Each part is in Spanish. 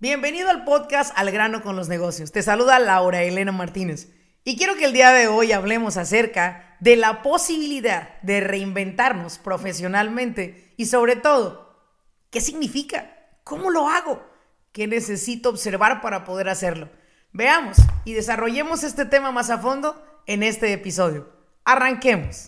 Bienvenido al podcast Al grano con los negocios. Te saluda Laura Elena Martínez y quiero que el día de hoy hablemos acerca de la posibilidad de reinventarnos profesionalmente y sobre todo, ¿qué significa? ¿Cómo lo hago? ¿Qué necesito observar para poder hacerlo? Veamos y desarrollemos este tema más a fondo en este episodio. Arranquemos.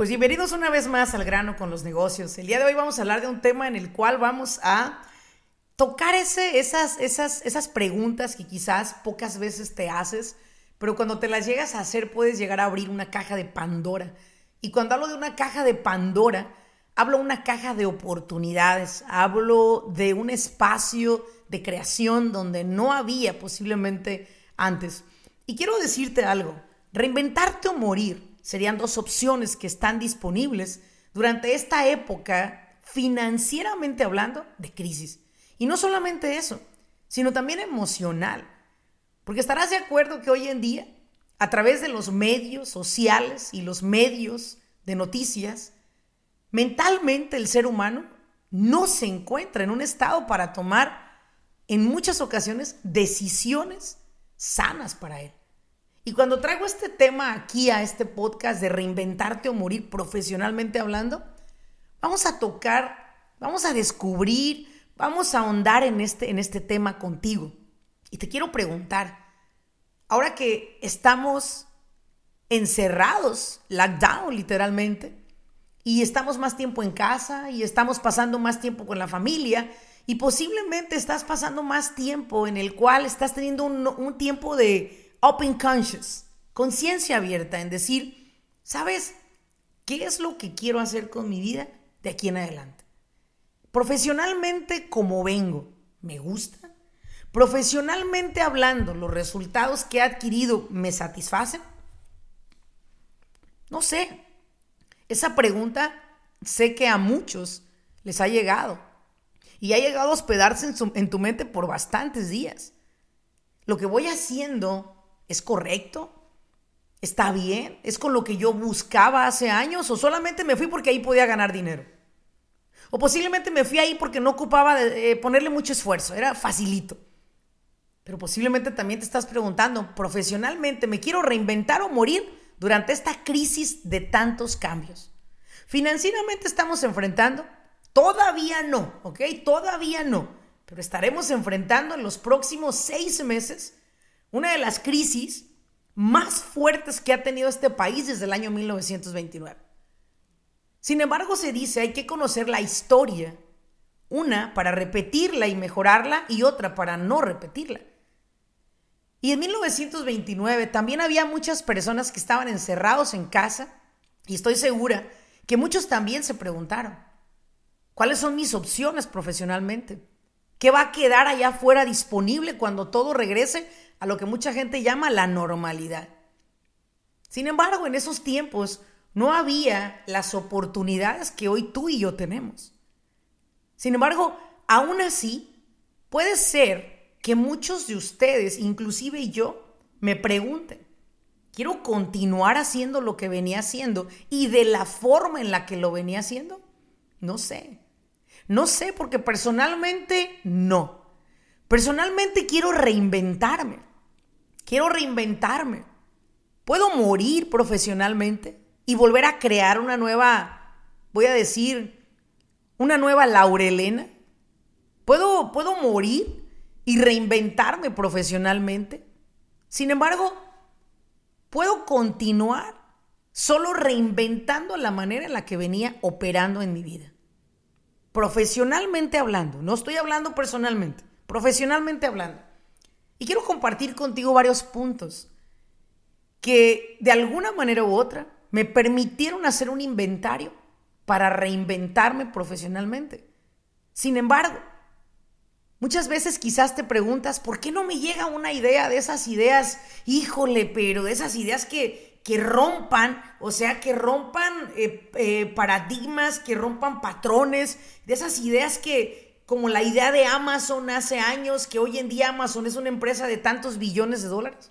Pues bienvenidos una vez más al grano con los negocios. El día de hoy vamos a hablar de un tema en el cual vamos a tocar ese, esas, esas, esas preguntas que quizás pocas veces te haces, pero cuando te las llegas a hacer puedes llegar a abrir una caja de Pandora. Y cuando hablo de una caja de Pandora, hablo de una caja de oportunidades, hablo de un espacio de creación donde no había posiblemente antes. Y quiero decirte algo, reinventarte o morir serían dos opciones que están disponibles durante esta época, financieramente hablando, de crisis. Y no solamente eso, sino también emocional. Porque estarás de acuerdo que hoy en día, a través de los medios sociales y los medios de noticias, mentalmente el ser humano no se encuentra en un estado para tomar en muchas ocasiones decisiones sanas para él. Y cuando traigo este tema aquí a este podcast de reinventarte o morir profesionalmente hablando, vamos a tocar, vamos a descubrir, vamos a ahondar en este, en este tema contigo. Y te quiero preguntar, ahora que estamos encerrados, lockdown literalmente, y estamos más tiempo en casa y estamos pasando más tiempo con la familia, y posiblemente estás pasando más tiempo en el cual estás teniendo un, un tiempo de open conscious, conciencia abierta en decir, ¿sabes qué es lo que quiero hacer con mi vida de aquí en adelante? Profesionalmente, como vengo, ¿me gusta? Profesionalmente hablando, ¿los resultados que he adquirido me satisfacen? No sé. Esa pregunta sé que a muchos les ha llegado. Y ha llegado a hospedarse en, en tu mente por bastantes días. Lo que voy haciendo ¿Es correcto? ¿Está bien? ¿Es con lo que yo buscaba hace años? ¿O solamente me fui porque ahí podía ganar dinero? O posiblemente me fui ahí porque no ocupaba de, ponerle mucho esfuerzo, era facilito. Pero posiblemente también te estás preguntando, profesionalmente, ¿me quiero reinventar o morir durante esta crisis de tantos cambios? Financieramente estamos enfrentando, todavía no, ¿ok? Todavía no, pero estaremos enfrentando en los próximos seis meses una de las crisis más fuertes que ha tenido este país desde el año 1929. Sin embargo, se dice hay que conocer la historia, una para repetirla y mejorarla y otra para no repetirla. Y en 1929 también había muchas personas que estaban encerrados en casa y estoy segura que muchos también se preguntaron, ¿cuáles son mis opciones profesionalmente? ¿Qué va a quedar allá afuera disponible cuando todo regrese a lo que mucha gente llama la normalidad. Sin embargo, en esos tiempos no había las oportunidades que hoy tú y yo tenemos. Sin embargo, aún así, puede ser que muchos de ustedes, inclusive yo, me pregunten, ¿quiero continuar haciendo lo que venía haciendo y de la forma en la que lo venía haciendo? No sé. No sé porque personalmente no. Personalmente quiero reinventarme. Quiero reinventarme. Puedo morir profesionalmente y volver a crear una nueva, voy a decir, una nueva Laurelena. Puedo, puedo morir y reinventarme profesionalmente. Sin embargo, puedo continuar solo reinventando la manera en la que venía operando en mi vida. Profesionalmente hablando, no estoy hablando personalmente, profesionalmente hablando. Y quiero compartir contigo varios puntos que de alguna manera u otra me permitieron hacer un inventario para reinventarme profesionalmente. Sin embargo, muchas veces quizás te preguntas, ¿por qué no me llega una idea de esas ideas, híjole, pero de esas ideas que, que rompan, o sea, que rompan eh, eh, paradigmas, que rompan patrones, de esas ideas que, como la idea de Amazon hace años, que hoy en día Amazon es una empresa de tantos billones de dólares?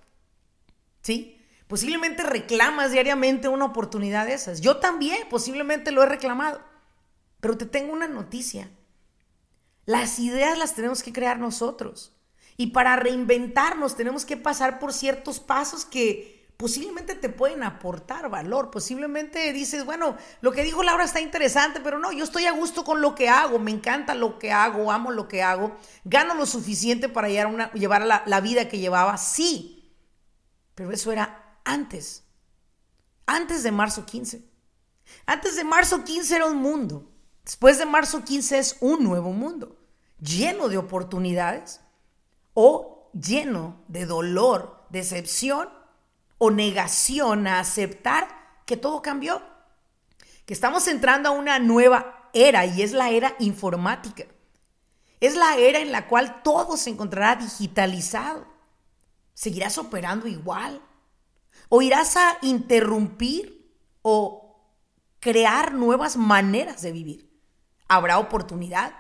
¿Sí? Posiblemente reclamas diariamente una oportunidad de esas. Yo también posiblemente lo he reclamado. Pero te tengo una noticia. Las ideas las tenemos que crear nosotros. Y para reinventarnos tenemos que pasar por ciertos pasos que posiblemente te pueden aportar valor. Posiblemente dices, bueno, lo que dijo Laura está interesante, pero no, yo estoy a gusto con lo que hago, me encanta lo que hago, amo lo que hago, gano lo suficiente para llevar, una, llevar la, la vida que llevaba, sí, pero eso era antes, antes de marzo 15. Antes de marzo 15 era un mundo. Después de marzo 15 es un nuevo mundo, lleno de oportunidades o lleno de dolor, decepción o negación a aceptar que todo cambió. Que estamos entrando a una nueva era y es la era informática. Es la era en la cual todo se encontrará digitalizado. Seguirás operando igual. ¿O irás a interrumpir o crear nuevas maneras de vivir? ¿Habrá oportunidad?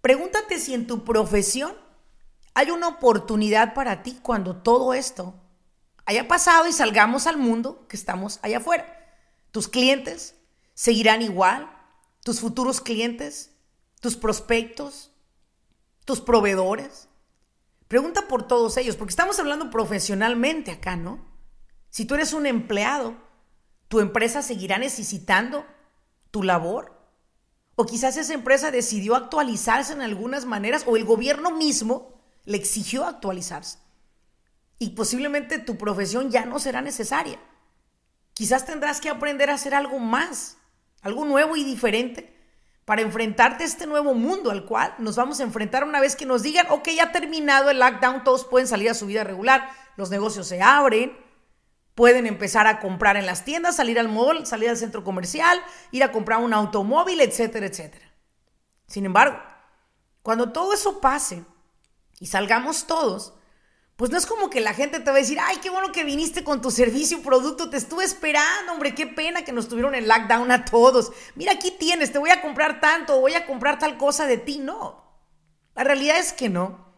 Pregúntate si en tu profesión hay una oportunidad para ti cuando todo esto haya pasado y salgamos al mundo que estamos allá afuera. Tus clientes seguirán igual, tus futuros clientes, tus prospectos, tus proveedores. Pregunta por todos ellos, porque estamos hablando profesionalmente acá, ¿no? Si tú eres un empleado, ¿tu empresa seguirá necesitando tu labor? O quizás esa empresa decidió actualizarse en algunas maneras o el gobierno mismo le exigió actualizarse. Y posiblemente tu profesión ya no será necesaria. Quizás tendrás que aprender a hacer algo más, algo nuevo y diferente para enfrentarte a este nuevo mundo al cual nos vamos a enfrentar una vez que nos digan, ok, ya ha terminado el lockdown, todos pueden salir a su vida regular, los negocios se abren, Pueden empezar a comprar en las tiendas, salir al mall, salir al centro comercial, ir a comprar un automóvil, etcétera, etcétera. Sin embargo, cuando todo eso pase y salgamos todos, pues no es como que la gente te va a decir, ay, qué bueno que viniste con tu servicio, producto, te estuve esperando, hombre, qué pena que nos tuvieron en lockdown a todos. Mira, aquí tienes, te voy a comprar tanto, voy a comprar tal cosa de ti. No, la realidad es que no.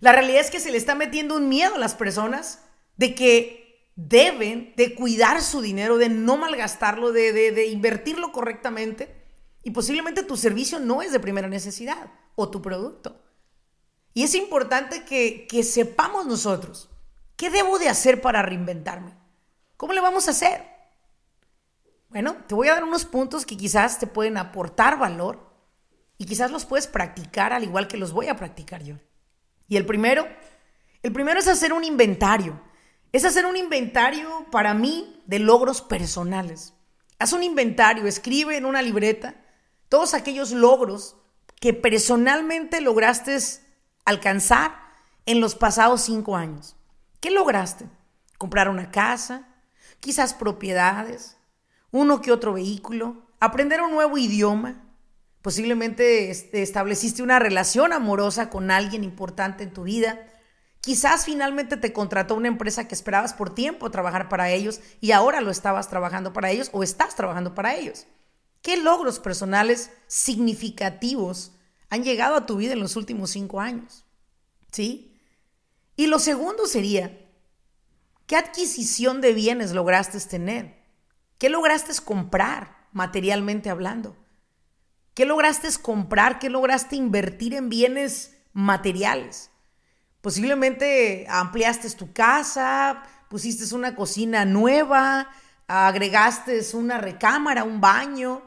La realidad es que se le está metiendo un miedo a las personas de que deben de cuidar su dinero, de no malgastarlo, de, de, invertirlo correctamente. Y posiblemente tu servicio no es de primera necesidad o tu producto. Y es importante que, que sepamos nosotros, ¿qué debo de hacer para reinventarme? ¿Cómo le vamos a hacer? Bueno, te voy a dar unos puntos que quizás te pueden aportar valor y quizás los puedes practicar al igual que los voy a practicar yo. Y el primero, el primero es hacer un inventario es hacer un inventario para mí de logros personales. Haz un inventario, escribe en una libreta todos aquellos logros que personalmente lograste alcanzar en los pasados cinco años. ¿Qué lograste? Comprar una casa, quizás propiedades, uno que otro vehículo, aprender un nuevo idioma, posiblemente estableciste una relación amorosa con alguien importante en tu vida, Quizás finalmente te contrató una empresa que esperabas por tiempo trabajar para ellos y ahora lo estabas trabajando para ellos o estás trabajando para ellos. ¿Qué logros personales significativos han llegado a tu vida en los últimos cinco años? ¿Sí? Y lo segundo sería, ¿qué adquisición de bienes lograste tener? ¿Qué lograste comprar materialmente hablando? ¿Qué lograste comprar? ¿Qué lograste invertir en bienes materiales? Posiblemente ampliaste tu casa, pusiste una cocina nueva, agregaste una recámara, un baño,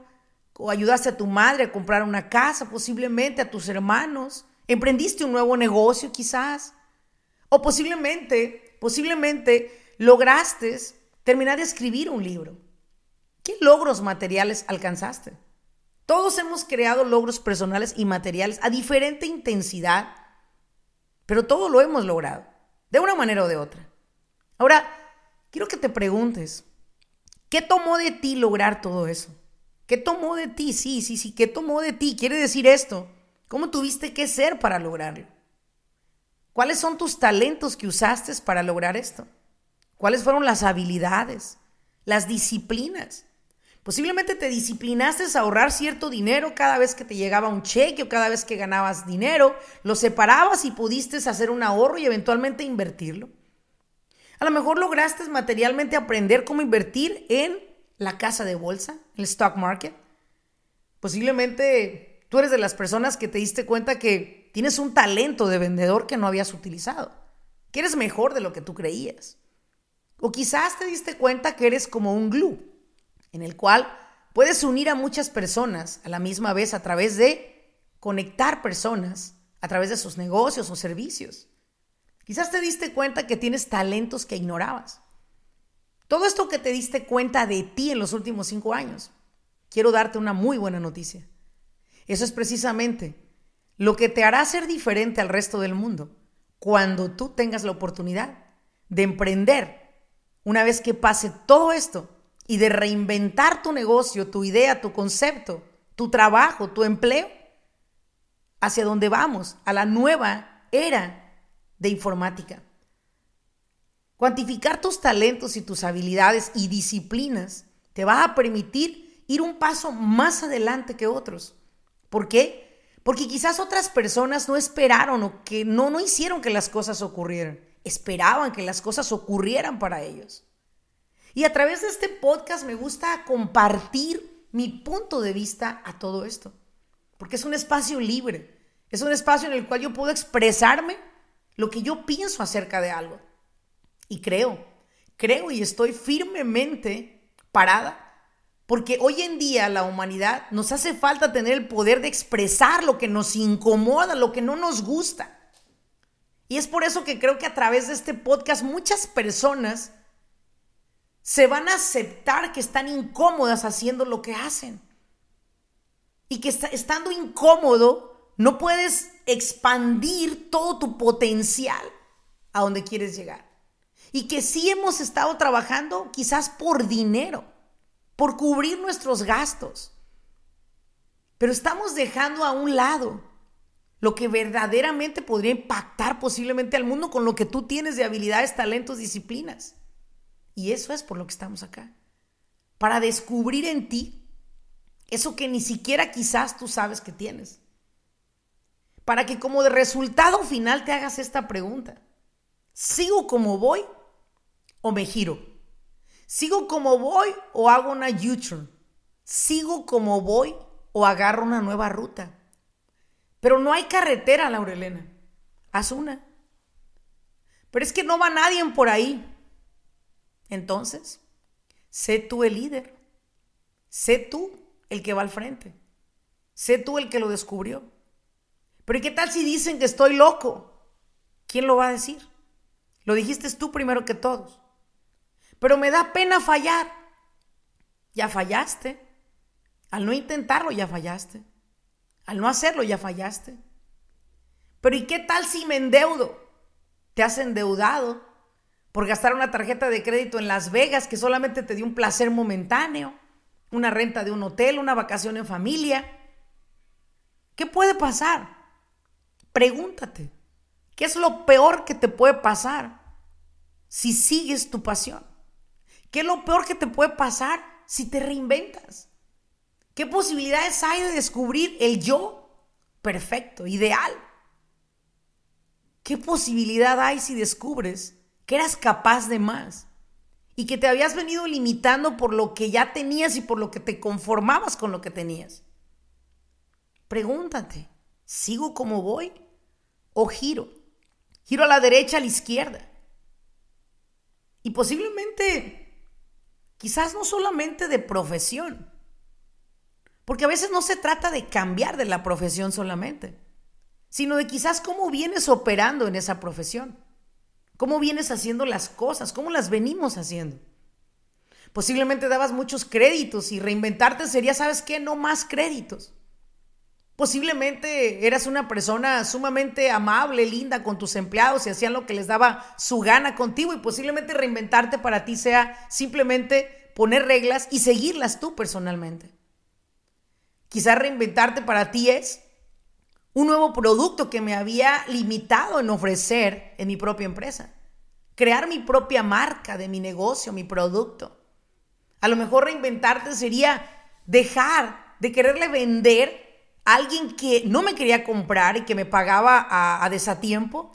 o ayudaste a tu madre a comprar una casa, posiblemente a tus hermanos, emprendiste un nuevo negocio quizás, o posiblemente, posiblemente lograste terminar de escribir un libro. ¿Qué logros materiales alcanzaste? Todos hemos creado logros personales y materiales a diferente intensidad pero todo lo hemos logrado, de una manera o de otra. Ahora, quiero que te preguntes, ¿qué tomó de ti lograr todo eso? ¿Qué tomó de ti? Sí, sí, sí, ¿qué tomó de ti? Quiere decir esto, ¿cómo tuviste que ser para lograrlo? ¿Cuáles son tus talentos que usaste para lograr esto? ¿Cuáles fueron las habilidades, las disciplinas? Posiblemente te disciplinaste a ahorrar cierto dinero cada vez que te llegaba un cheque o cada vez que ganabas dinero, lo separabas y pudiste hacer un ahorro y eventualmente invertirlo. A lo mejor lograste materialmente aprender cómo invertir en la casa de bolsa, el stock market. Posiblemente tú eres de las personas que te diste cuenta que tienes un talento de vendedor que no habías utilizado, que eres mejor de lo que tú creías. O quizás te diste cuenta que eres como un glue, en el cual puedes unir a muchas personas a la misma vez a través de conectar personas a través de sus negocios o servicios. Quizás te diste cuenta que tienes talentos que ignorabas. Todo esto que te diste cuenta de ti en los últimos cinco años, quiero darte una muy buena noticia. Eso es precisamente lo que te hará ser diferente al resto del mundo cuando tú tengas la oportunidad de emprender una vez que pase todo esto y de reinventar tu negocio, tu idea, tu concepto, tu trabajo, tu empleo, hacia donde vamos, a la nueva era de informática. Cuantificar tus talentos y tus habilidades y disciplinas te va a permitir ir un paso más adelante que otros. ¿Por qué? Porque quizás otras personas no esperaron o que no, no hicieron que las cosas ocurrieran. Esperaban que las cosas ocurrieran para ellos. Y a través de este podcast me gusta compartir mi punto de vista a todo esto. Porque es un espacio libre. Es un espacio en el cual yo puedo expresarme lo que yo pienso acerca de algo. Y creo, creo y estoy firmemente parada porque hoy en día la humanidad nos hace falta tener el poder de expresar lo que nos incomoda, lo que no nos gusta. Y es por eso que creo que a través de este podcast muchas personas se van a aceptar que están incómodas haciendo lo que hacen. Y que estando incómodo no puedes expandir todo tu potencial a donde quieres llegar. Y que sí hemos estado trabajando quizás por dinero por cubrir nuestros gastos. Pero estamos dejando a un lado lo que verdaderamente podría impactar posiblemente al mundo con lo que tú tienes de habilidades, talentos, disciplinas. Y eso es por lo que estamos acá. Para descubrir en ti eso que ni siquiera quizás tú sabes que tienes. Para que como de resultado final te hagas esta pregunta. ¿Sigo como voy o me giro? ¿Sigo como voy o hago una U-turn? ¿Sigo como voy o agarro una nueva ruta? Pero no hay carretera, Laurelena. Haz una. Pero es que no va nadie por ahí. Entonces, sé tú el líder. Sé tú el que va al frente. Sé tú el que lo descubrió. Pero ¿y qué tal si dicen que estoy loco? ¿Quién lo va a decir? Lo dijiste tú primero que todos. Pero me da pena fallar. Ya fallaste. Al no intentarlo, ya fallaste. Al no hacerlo, ya fallaste. Pero ¿y qué tal si me endeudo? Te has endeudado por gastar una tarjeta de crédito en Las Vegas que solamente te dio un placer momentáneo, una renta de un hotel, una vacación en familia. ¿Qué puede pasar? Pregúntate, ¿qué es lo peor que te puede pasar si sigues tu pasión? ¿Qué es lo peor que te puede pasar si te reinventas? ¿Qué posibilidades hay de descubrir el yo perfecto, ideal? ¿Qué posibilidad hay si descubres que eras capaz de más y que te habías venido limitando por lo que ya tenías y por lo que te conformabas con lo que tenías? Pregúntate, ¿sigo como voy o giro? Giro a la derecha, a la izquierda. Y posiblemente Quizás no solamente de profesión, porque a veces no se trata de cambiar de la profesión solamente, sino de quizás cómo vienes operando en esa profesión, cómo vienes haciendo las cosas, cómo las venimos haciendo. Posiblemente dabas muchos créditos y reinventarte sería, ¿sabes qué? No más créditos. Posiblemente eras una persona sumamente amable, linda con tus empleados y hacían lo que les daba su gana contigo y posiblemente reinventarte para ti sea simplemente poner reglas y seguirlas tú personalmente. Quizás reinventarte para ti es un nuevo producto que me había limitado en ofrecer en mi propia empresa. Crear mi propia marca de mi negocio, mi producto. A lo mejor reinventarte sería dejar de quererle vender alguien que no me quería comprar y que me pagaba a, a desatiempo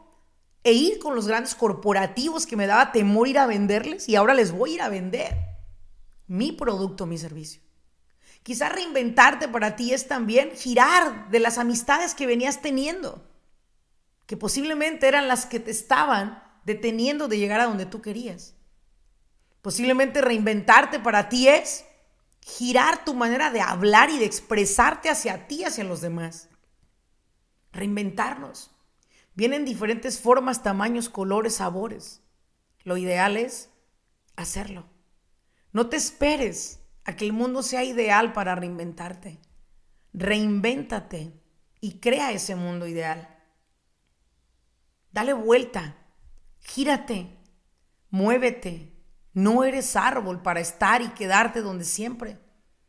e ir con los grandes corporativos que me daba temor ir a venderles y ahora les voy a ir a vender mi producto, mi servicio. Quizás reinventarte para ti es también girar de las amistades que venías teniendo, que posiblemente eran las que te estaban deteniendo de llegar a donde tú querías. Posiblemente reinventarte para ti es girar tu manera de hablar y de expresarte hacia ti, hacia los demás. Reinventarnos. Vienen diferentes formas, tamaños, colores, sabores. Lo ideal es hacerlo. No te esperes a que el mundo sea ideal para reinventarte. Reinvéntate y crea ese mundo ideal. Dale vuelta, gírate, muévete. No eres árbol para estar y quedarte donde siempre.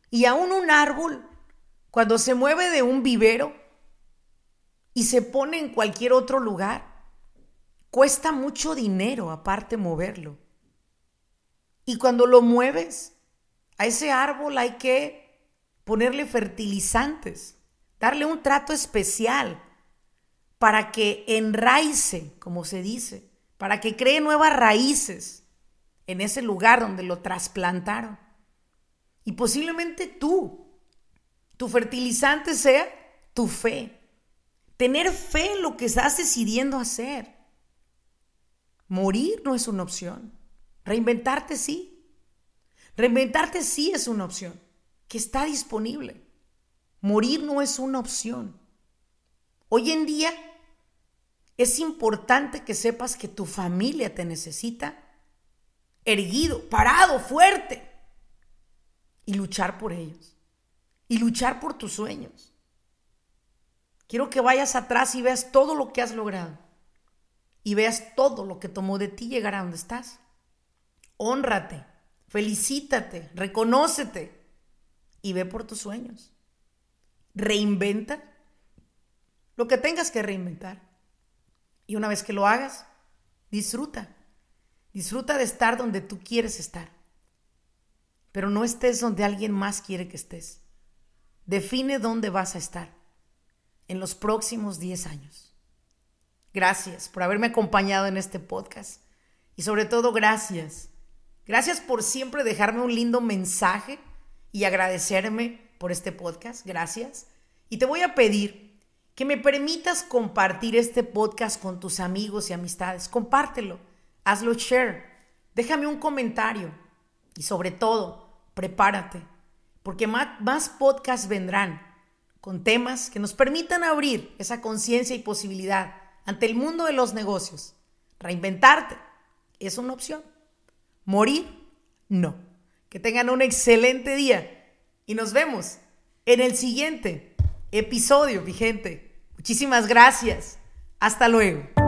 Y aún un árbol, cuando se mueve de un vivero y se pone en cualquier otro lugar, cuesta mucho dinero aparte moverlo. Y cuando lo mueves, a ese árbol hay que ponerle fertilizantes, darle un trato especial para que enraice, como se dice, para que cree nuevas raíces en ese lugar donde lo trasplantaron. Y posiblemente tú, tu fertilizante sea tu fe. Tener fe en lo que estás decidiendo hacer. Morir no es una opción. Reinventarte sí. Reinventarte sí es una opción, que está disponible. Morir no es una opción. Hoy en día es importante que sepas que tu familia te necesita erguido, parado, fuerte, y luchar por ellos, y luchar por tus sueños. Quiero que vayas atrás y veas todo lo que has logrado, y veas todo lo que tomó de ti llegar a donde estás. Honrate felicítate, reconócete y ve por tus sueños. Reinventa lo que tengas que reinventar. Y una vez que lo hagas, disfruta. Disfruta de estar donde tú quieres estar. Pero no estés donde alguien más quiere que estés. Define dónde vas a estar en los próximos 10 años. Gracias por haberme acompañado en este podcast. Y sobre todo, gracias Gracias por siempre dejarme un lindo mensaje y agradecerme por este podcast. Gracias. Y te voy a pedir que me permitas compartir este podcast con tus amigos y amistades. Compártelo, hazlo share, déjame un comentario y sobre todo, prepárate, porque más, más podcasts vendrán con temas que nos permitan abrir esa conciencia y posibilidad ante el mundo de los negocios. Reinventarte es una opción. Morir, no. Que tengan un excelente día y nos vemos en el siguiente episodio, mi gente. Muchísimas gracias. Hasta luego.